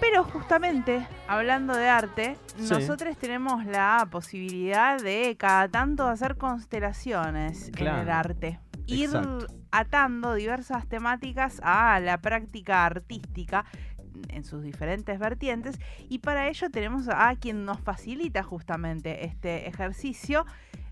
Pero justamente, hablando de arte, Sí. nosotros tenemos la posibilidad de cada tanto hacer constelaciones en el arte. Ir Exacto. atando diversas temáticas a la práctica artística en sus diferentes vertientes y para ello tenemos a quien nos facilita justamente este ejercicio.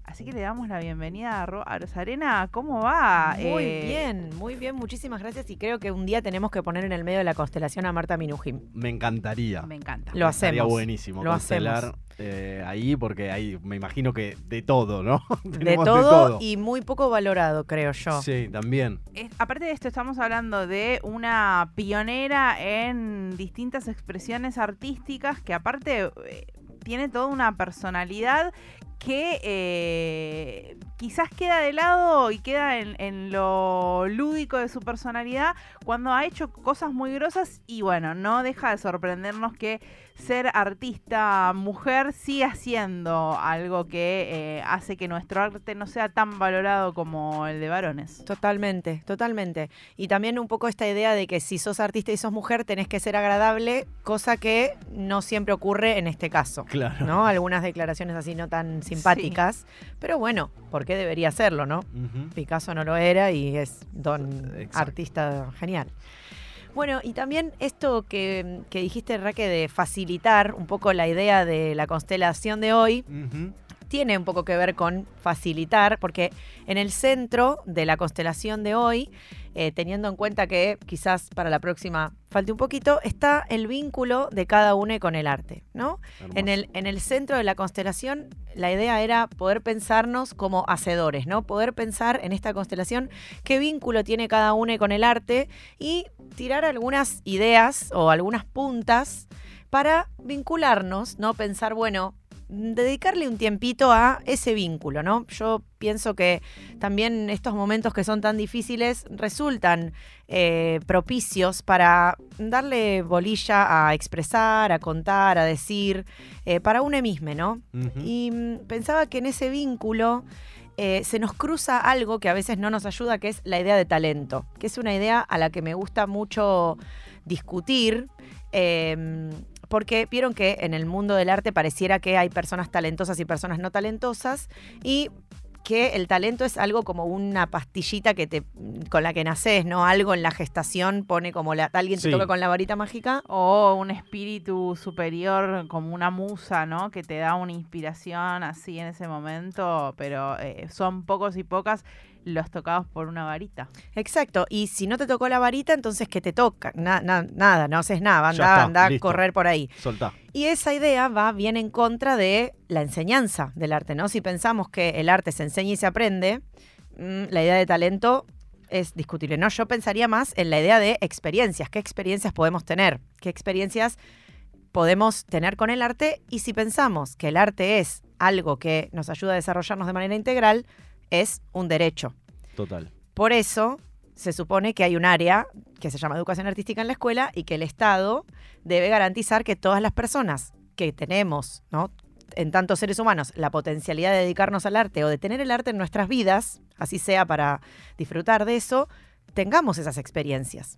Así que le damos la bienvenida a, Ro- a Rosarena. ¿Cómo va? Muy Eh, bien, muy bien, muchísimas gracias. Y creo que un día tenemos que poner en el medio de la constelación a Marta Minujín. Me encantaría. Me encanta. Lo hacemos. buenísimo Lo constelar hacemos. eh, ahí porque ahí me imagino que de todo, ¿no? De todo, y muy poco valorado, creo yo. Sí, también. Es- aparte de esto, estamos hablando de una pionera en distintas expresiones artísticas que aparte eh, tiene toda una personalidad que eh, quizás queda de lado y queda en, en lo lúdico de su personalidad cuando ha hecho cosas muy grosas y bueno, no deja de sorprendernos que ser artista mujer siga siendo algo que eh, hace que nuestro arte no sea tan valorado como el de varones. Totalmente, totalmente. Y también un poco esta idea de que si sos artista y sos mujer tenés que ser agradable, cosa que no siempre ocurre en este caso. Claro. ¿No? Algunas declaraciones así no tan simpáticas. Pero bueno, ¿por qué debería serlo, no? Picasso no lo era y es don Exacto. artista genial. Bueno, y también esto que, que dijiste, Raque, de facilitar un poco la idea de la constelación de hoy, Ujú. Tiene un poco que ver con facilitar, porque en el centro de la constelación de hoy, eh, teniendo en cuenta que quizás para la próxima falte un poquito, está el vínculo de cada uno con el arte, ¿no? Hermoso. En el, en el centro de la constelación, la idea era poder pensarnos como hacedores, ¿no? Poder pensar en esta constelación qué vínculo tiene cada uno con el arte y tirar algunas ideas o algunas puntas para vincularnos, ¿no? Pensar, bueno, dedicarle un tiempito a ese vínculo, ¿no? Yo pienso que también estos momentos que son tan difíciles resultan eh, propicios para darle bolilla a expresar, a contar, a decir, eh, para uno mismo, ¿no? Y mm, pensaba que en ese vínculo eh, se nos cruza algo que a veces no nos ayuda, que es la idea de talento, que es una idea a la que me gusta mucho discutir. eh, porque vieron que en el mundo del arte pareciera que hay personas talentosas y personas no talentosas y que el talento es algo como una pastillita que te con la que naces, ¿no? Algo en la gestación pone como la alguien te Sí. toca con la varita mágica. O un espíritu superior como una musa, ¿no? Que te da una inspiración así en ese momento, pero eh, son pocos y pocas los tocados por una varita. Exacto, y si no te tocó la varita, entonces ¿qué te toca? Na- na- nada, no haces nada, anda, está, anda a correr por ahí. Soltá. Y esa idea va bien en contra de la enseñanza del arte, ¿no? Si pensamos que el arte se enseña y se aprende, mm, la idea de talento es discutible, ¿no? Yo pensaría más en la idea de experiencias, qué experiencias podemos tener, qué experiencias podemos tener con el arte y si pensamos que el arte es algo que nos ayuda a desarrollarnos de manera integral, es un derecho. Total. Por eso se supone que hay un área que se llama educación artística en la escuela y que el Estado debe garantizar que todas las personas que tenemos, ¿no? en tantos seres humanos, la potencialidad de dedicarnos al arte o de tener el arte en nuestras vidas, así sea para disfrutar de eso, tengamos esas experiencias.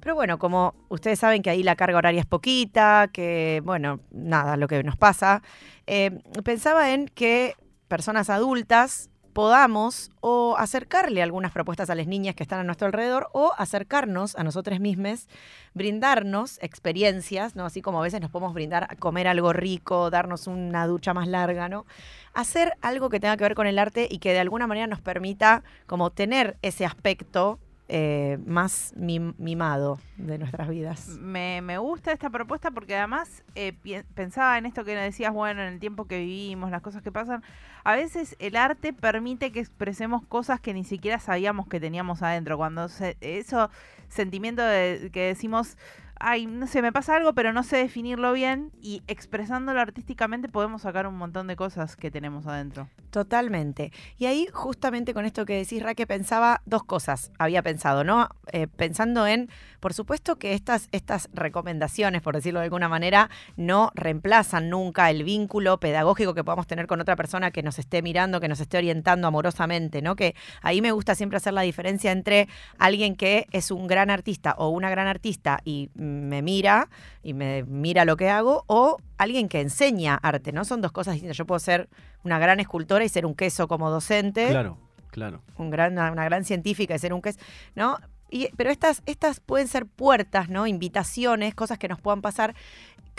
Pero bueno, como ustedes saben que ahí la carga horaria es poquita, que bueno, nada, lo que nos pasa, eh, pensaba en que personas adultas podamos o acercarle algunas propuestas a las niñas que están a nuestro alrededor o acercarnos a nosotros mismos, brindarnos experiencias, ¿no? Así como a veces nos podemos brindar a comer algo rico, darnos una ducha más larga, ¿no? Hacer algo que tenga que ver con el arte y que de alguna manera nos permita como tener ese aspecto eh, más mim- mimado de nuestras vidas. Me, me gusta esta propuesta porque además eh, pensaba en esto que decías, bueno, en el tiempo que vivimos, las cosas que pasan. A veces el arte permite que expresemos cosas que ni siquiera sabíamos que teníamos adentro. Cuando se, eso sentimiento de que decimos, ay, no sé, me pasa algo, pero no sé definirlo bien. Y expresándolo artísticamente podemos sacar un montón de cosas que tenemos adentro. Totalmente. Y ahí, justamente con esto que decís, Raque, pensaba dos cosas. Había pensado, ¿no? Eh, pensando en, por supuesto que estas, estas recomendaciones, por decirlo de alguna manera, no reemplazan nunca el vínculo pedagógico que podamos tener con otra persona que nos esté mirando, que nos esté orientando amorosamente, ¿no? Que ahí me gusta siempre hacer la diferencia entre alguien que es un gran artista o una gran artista y me mira y me mira lo que hago, o alguien que enseña arte, ¿no? Son dos cosas distintas. Yo puedo ser una gran escultora y ser un queso como docente, Claro, claro. un gran, una, gran científica y ser un queso, ¿no? Y, pero estas, estas pueden ser puertas, ¿no? Invitaciones, cosas que nos puedan pasar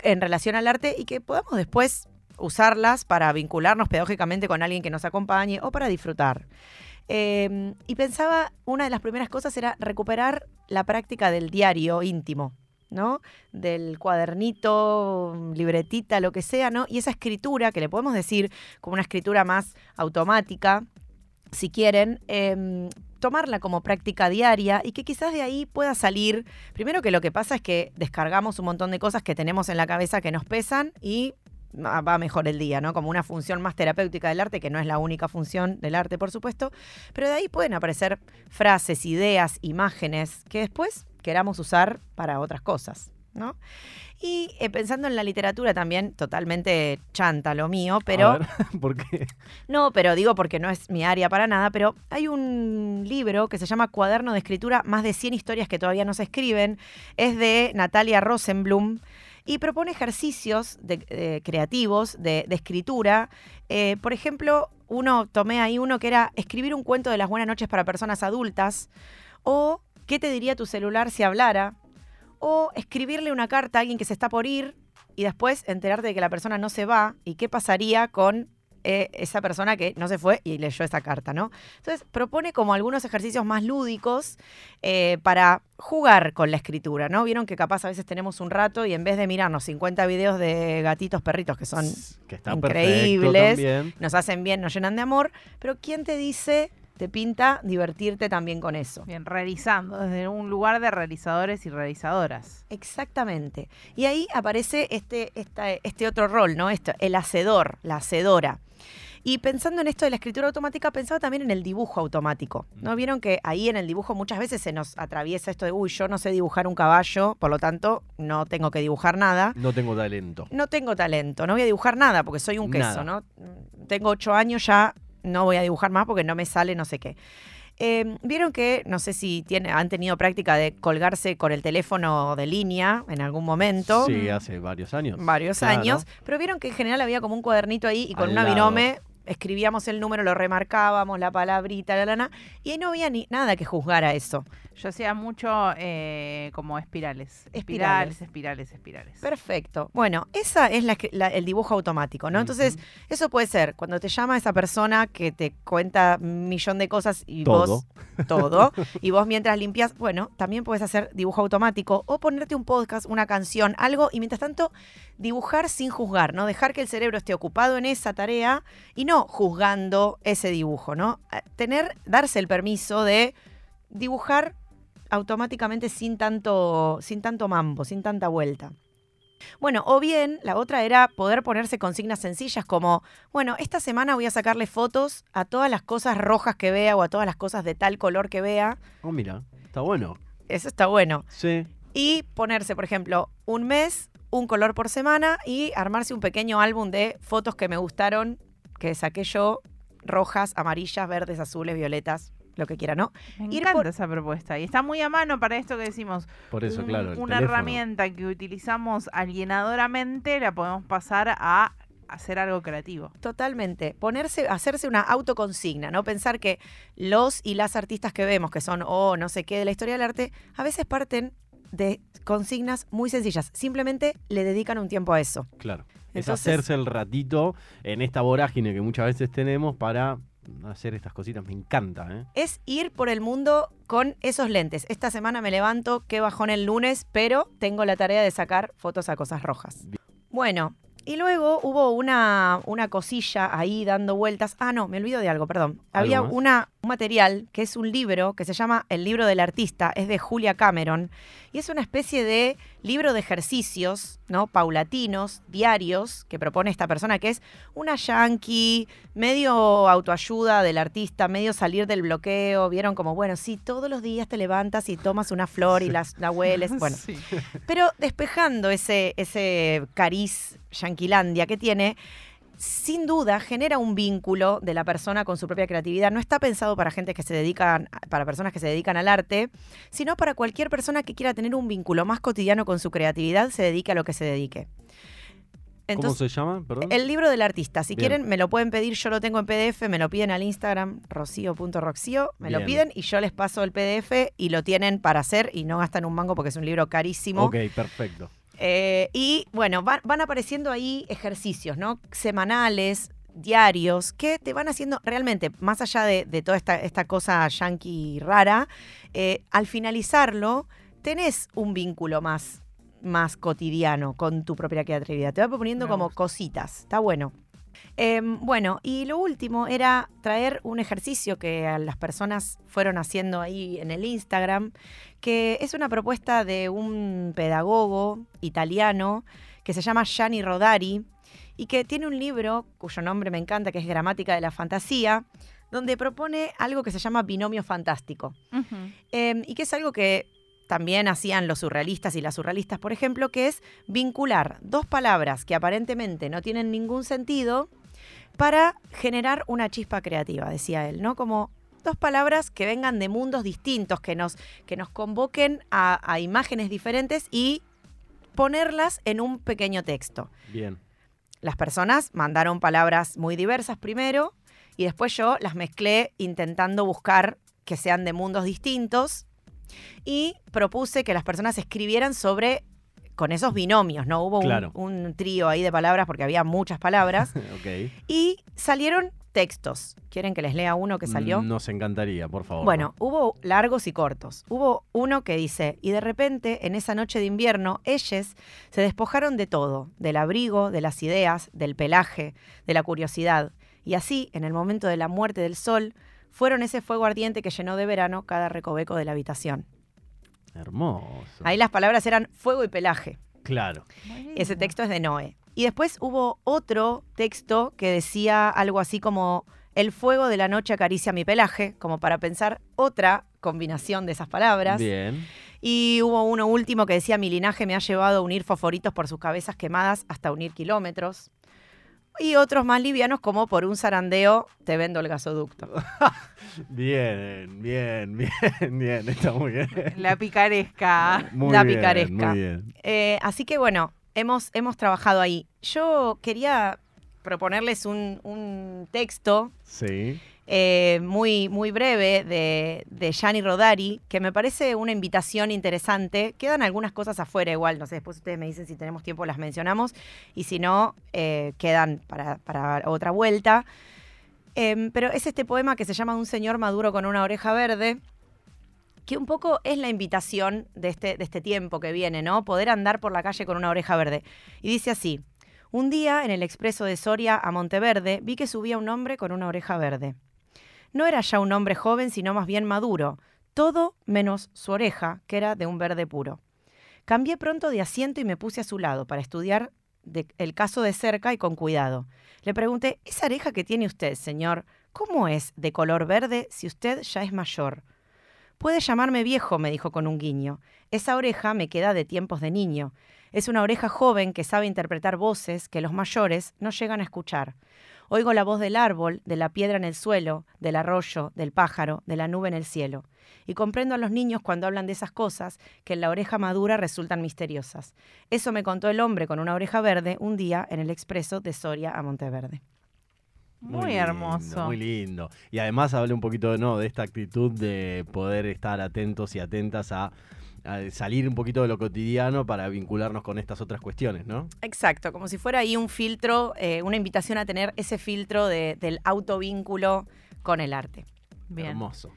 en relación al arte y que podamos después usarlas para vincularnos pedagógicamente con alguien que nos acompañe o para disfrutar. Eh, y pensaba, una de las primeras cosas era recuperar la práctica del diario íntimo, ¿no? Del cuadernito, libretita, lo que sea, ¿no? Y esa escritura, que le podemos decir como una escritura más automática, si quieren, eh, tomarla como práctica diaria y que quizás de ahí pueda salir, primero que lo que pasa es que descargamos un montón de cosas que tenemos en la cabeza que nos pesan y va mejor el día, ¿no? Como una función más terapéutica del arte, que no es la única función del arte, por supuesto, pero de ahí pueden aparecer frases, ideas, imágenes que después queramos usar para otras cosas, ¿no? Y eh, pensando en la literatura también, totalmente chanta lo mío, pero... A ver, ¿Por qué? No, pero digo porque no es mi área para nada, pero hay un libro que se llama Cuaderno de Escritura, más de 100 historias que todavía no se escriben. Es de Natalia Rosenblum y propone ejercicios de- eh, creativos de, de escritura. Eh, por ejemplo, uno tomé ahí uno que era escribir un cuento de las buenas noches para personas adultas o qué te diría tu celular si hablara o escribirle una carta a alguien que se está por ir y después enterarte de que la persona no se va y qué pasaría con eh, esa persona que no se fue y leyó esa carta, ¿no? Entonces propone como algunos ejercicios más lúdicos eh, para jugar con la escritura, ¿no? Vieron que capaz a veces tenemos un rato y en vez de mirarnos 50 videos de gatitos perritos que son que increíbles. nos hacen bien, nos llenan de amor, pero ¿quién te dice, te pinta divertirte también con eso? Bien, realizando, desde un lugar de realizadores y realizadoras. Exactamente. Y ahí aparece este, esta- este otro rol, ¿no? Esto, el hacedor, la hacedora. Y pensando en esto de la escritura automática, pensaba también en el dibujo automático. ¿No vieron que ahí en el dibujo muchas veces se nos atraviesa esto de, uy, yo no sé dibujar un caballo, por lo tanto no tengo que dibujar nada? No tengo talento. No tengo talento, no voy a dibujar nada porque soy un queso, Nada. ¿no? Tengo ocho años ya, no voy a dibujar más porque no me sale no sé qué. Eh, Vieron que, no sé si tiene, han tenido práctica de colgarse con el teléfono de línea en algún momento, Sí, hace varios años. varios Claro. años, pero vieron que en general había como un cuadernito ahí y con Al una lado. binome escribíamos el número, lo remarcábamos, la palabrita, la lana, y ahí no había ni nada que juzgar a eso. Yo hacía mucho eh, como espirales. Espirales. Espirales, espirales, espirales. Perfecto. Bueno, esa es la, el dibujo automático, ¿no? Entonces, eso puede ser cuando te llama esa persona que te cuenta un millón de cosas y Todo. vos todo y vos mientras limpias, bueno, también puedes hacer dibujo automático o ponerte un podcast, una canción, algo y mientras tanto dibujar sin juzgar, ¿no? Dejar que el cerebro esté ocupado en esa tarea y no juzgando ese dibujo, ¿no? Tener darse el permiso de dibujar automáticamente sin tanto sin tanto mambo, sin tanta vuelta. Bueno, o bien la otra era poder ponerse consignas sencillas como, bueno, esta semana voy a sacarle fotos a todas las cosas rojas que vea o a todas las cosas de tal color que vea. Oh, mira, está bueno. Eso está bueno. Sí. Y ponerse, por ejemplo, un mes, un color por semana y armarse un pequeño álbum de fotos que me gustaron, que saqué yo, rojas, amarillas, verdes, azules, violetas, lo que quiera, ¿no? Me ir encanta por- esa propuesta. Y está muy a mano para esto que decimos. Por eso, Un- claro. el una teléfono. herramienta que utilizamos alienadoramente la podemos pasar a hacer algo creativo. Totalmente. Ponerse, hacerse una autoconsigna, ¿no? Pensar que los y las artistas que vemos, que son o no sé qué de la historia del arte, a veces parten de consignas muy sencillas. Simplemente le dedican un tiempo a eso. Claro. Es hacerse el ratito en esta vorágine que muchas veces tenemos para hacer estas cositas. Me encanta, ¿eh? Es ir por el mundo con esos lentes. Esta semana me levanto, qué bajón el lunes, pero tengo la tarea de sacar fotos a cosas rojas. Bueno, y luego hubo una, una cosilla ahí dando vueltas. Ah, no, me olvido de algo, perdón. Había una, un material que es un libro que se llama El libro del artista, es de Julia Cameron, y es una especie de libro de ejercicios, ¿no? Paulatinos, diarios, que propone esta persona, que es una yankee, medio autoayuda del artista, medio salir del bloqueo. Vieron como, bueno, sí, todos los días te levantas y tomas una flor y las, la hueles. Bueno, Sí. pero despejando ese, ese cariz yanquilandia que tiene, sin duda genera un vínculo de la persona con su propia creatividad. No está pensado para gente que se dedican, para personas que se dedican al arte, sino para cualquier persona que quiera tener un vínculo más cotidiano con su creatividad, se dedique a lo que se dedique. ¿Cómo se llama? Perdón. El libro del artista. Si Bien. quieren, me lo pueden pedir. Yo lo tengo en PDF, me lo piden al Instagram, rocío.roxío. Me lo piden y yo les paso el PDF y lo tienen para hacer y no gastan un mango porque es un libro carísimo. Ok, perfecto. Eh, y bueno, van, van apareciendo ahí ejercicios, ¿no? Semanales, diarios, que te van haciendo realmente, más allá de, de toda esta, esta cosa yankee rara, eh, al finalizarlo, tenés un vínculo más, más cotidiano con tu propia creatividad. Te va proponiendo como cositas. Está bueno. Em, bueno, y lo último era traer un ejercicio que a las personas fueron haciendo ahí en el Instagram, que es una propuesta de un pedagogo italiano que se llama Gianni Rodari y que tiene un libro cuyo nombre me encanta, que es Gramática de la Fantasía, donde propone algo que se llama binomio fantástico. Eh, y que es algo que también hacían los surrealistas y las surrealistas, por ejemplo, que es vincular dos palabras que aparentemente no tienen ningún sentido para generar una chispa creativa, decía él, ¿no? Como dos palabras que vengan de mundos distintos, que nos, que nos convoquen a, a imágenes diferentes y ponerlas en un pequeño texto. Bien. Las personas mandaron palabras muy diversas primero y después yo las mezclé intentando buscar que sean de mundos distintos y propuse que las personas escribieran sobre con esos binomios, ¿no? Hubo un- Claro. un, trío ahí de palabras porque había muchas palabras y salieron textos. ¿Quieren que les lea uno que salió? Nos encantaría, por favor. Bueno, hubo largos y cortos. Hubo uno que dice, y de repente, en esa noche de invierno, ellos se despojaron de todo, del abrigo, de las ideas, del pelaje, de la curiosidad. Y así, en el momento de la muerte del sol, fueron ese fuego ardiente que llenó de verano cada recoveco de la habitación. Hermoso. Ahí las palabras eran fuego y pelaje. Claro. Ese texto es de Noé. Y después hubo otro texto que decía algo así como el fuego de la noche acaricia mi pelaje, como para pensar otra combinación de esas palabras. Bien. Y hubo uno último que decía mi linaje me ha llevado a unir fosforitos por sus cabezas quemadas hasta unir kilómetros. Y otros más livianos como por un zarandeo te vendo el gasoducto. Bien, bien, bien, bien. Está muy bien. La picaresca. Muy La bien, picaresca. Muy bien. Eh, así que bueno, hemos, hemos trabajado ahí. Yo quería proponerles un, un texto Sí. Eh, muy, muy breve de, de Gianni Rodari, que me parece una invitación interesante. Quedan algunas cosas afuera igual, no sé, después ustedes me dicen si tenemos tiempo, las mencionamos, y si no, eh, quedan para, para otra vuelta. Em, pero es este poema que se llama Un señor maduro con una oreja verde, que un poco es la invitación de este, de este tiempo que viene, ¿no? Poder andar por la calle con una oreja verde. Y dice así, un día en el expreso de Soria a Monteverde vi que subía un hombre con una oreja verde. No era ya un hombre joven, sino más bien maduro, todo menos su oreja, que era de un verde puro. Cambié pronto de asiento y me puse a su lado para estudiar el caso de cerca y con cuidado. Le pregunté, ¿esa oreja que tiene usted, señor, cómo es de color verde si usted ya es mayor? Puede llamarme viejo, me dijo con un guiño. Esa oreja me queda de tiempos de niño. Es una oreja joven que sabe interpretar voces que los mayores no llegan a escuchar. Oigo la voz del árbol, de la piedra en el suelo, del arroyo, del pájaro, de la nube en el cielo. Y comprendo a los niños cuando hablan de esas cosas que en la oreja madura resultan misteriosas. Eso me contó el hombre con una oreja verde un día en el expreso de Soria a Monteverde. Muy, hermoso. Muy lindo. Y además habla un poquito ¿no? de esta actitud de poder estar atentos y atentas a, a salir un poquito de lo cotidiano para vincularnos con estas otras cuestiones, ¿no? Exacto, como si fuera ahí un filtro, eh, una invitación a tener ese filtro de- del autovínculo con el arte. Bien. Hermoso.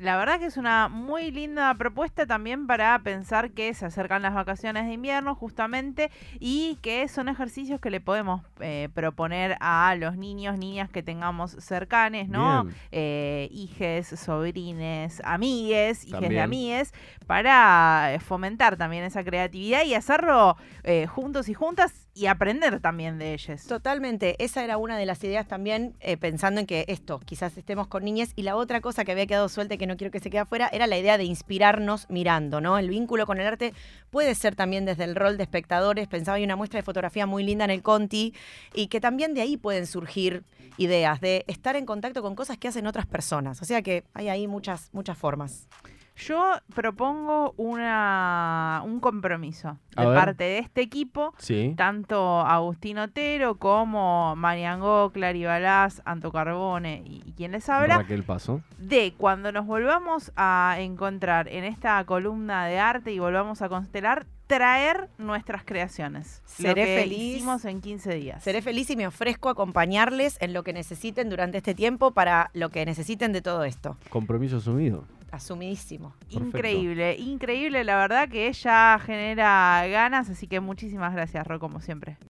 La verdad que es una muy linda propuesta también para pensar que se acercan las vacaciones de invierno justamente y que son ejercicios que le podemos eh, proponer a los niños, niñas que tengamos cercanes, ¿no? Eh, hijes, sobrines, amigues, hijes de amigues, para eh, fomentar también esa creatividad y hacerlo eh, juntos y juntas y aprender también de ellos. Totalmente, esa era una de las ideas también, eh, pensando en que esto, quizás estemos con niñas, y la otra cosa que había quedado suelta y que no quiero que se quede afuera, era la idea de inspirarnos mirando, ¿no? El vínculo con el arte puede ser también desde el rol de espectadores. Pensaba hay una muestra de fotografía muy linda en el Conti y que también de ahí pueden surgir ideas de estar en contacto con cosas que hacen otras personas. O sea que hay ahí muchas, muchas formas. Yo propongo una, un compromiso A de ver. parte de este equipo, Sí. tanto Agustín Otero como Mariangó, Claribalás, Anto Carbone y, y quien les habla, Raquel Paso. de cuando nos volvamos a encontrar en esta columna de arte y volvamos a constelar, traer nuestras creaciones. lo Seré que feliz. hicimos en 15 días. Seré feliz y me ofrezco a acompañarles en lo que necesiten durante este tiempo para lo que necesiten de todo esto. Compromiso asumido. Asumidísimo. Perfecto. Increíble, increíble, la verdad que ella genera ganas, así que muchísimas gracias, Ro, como siempre.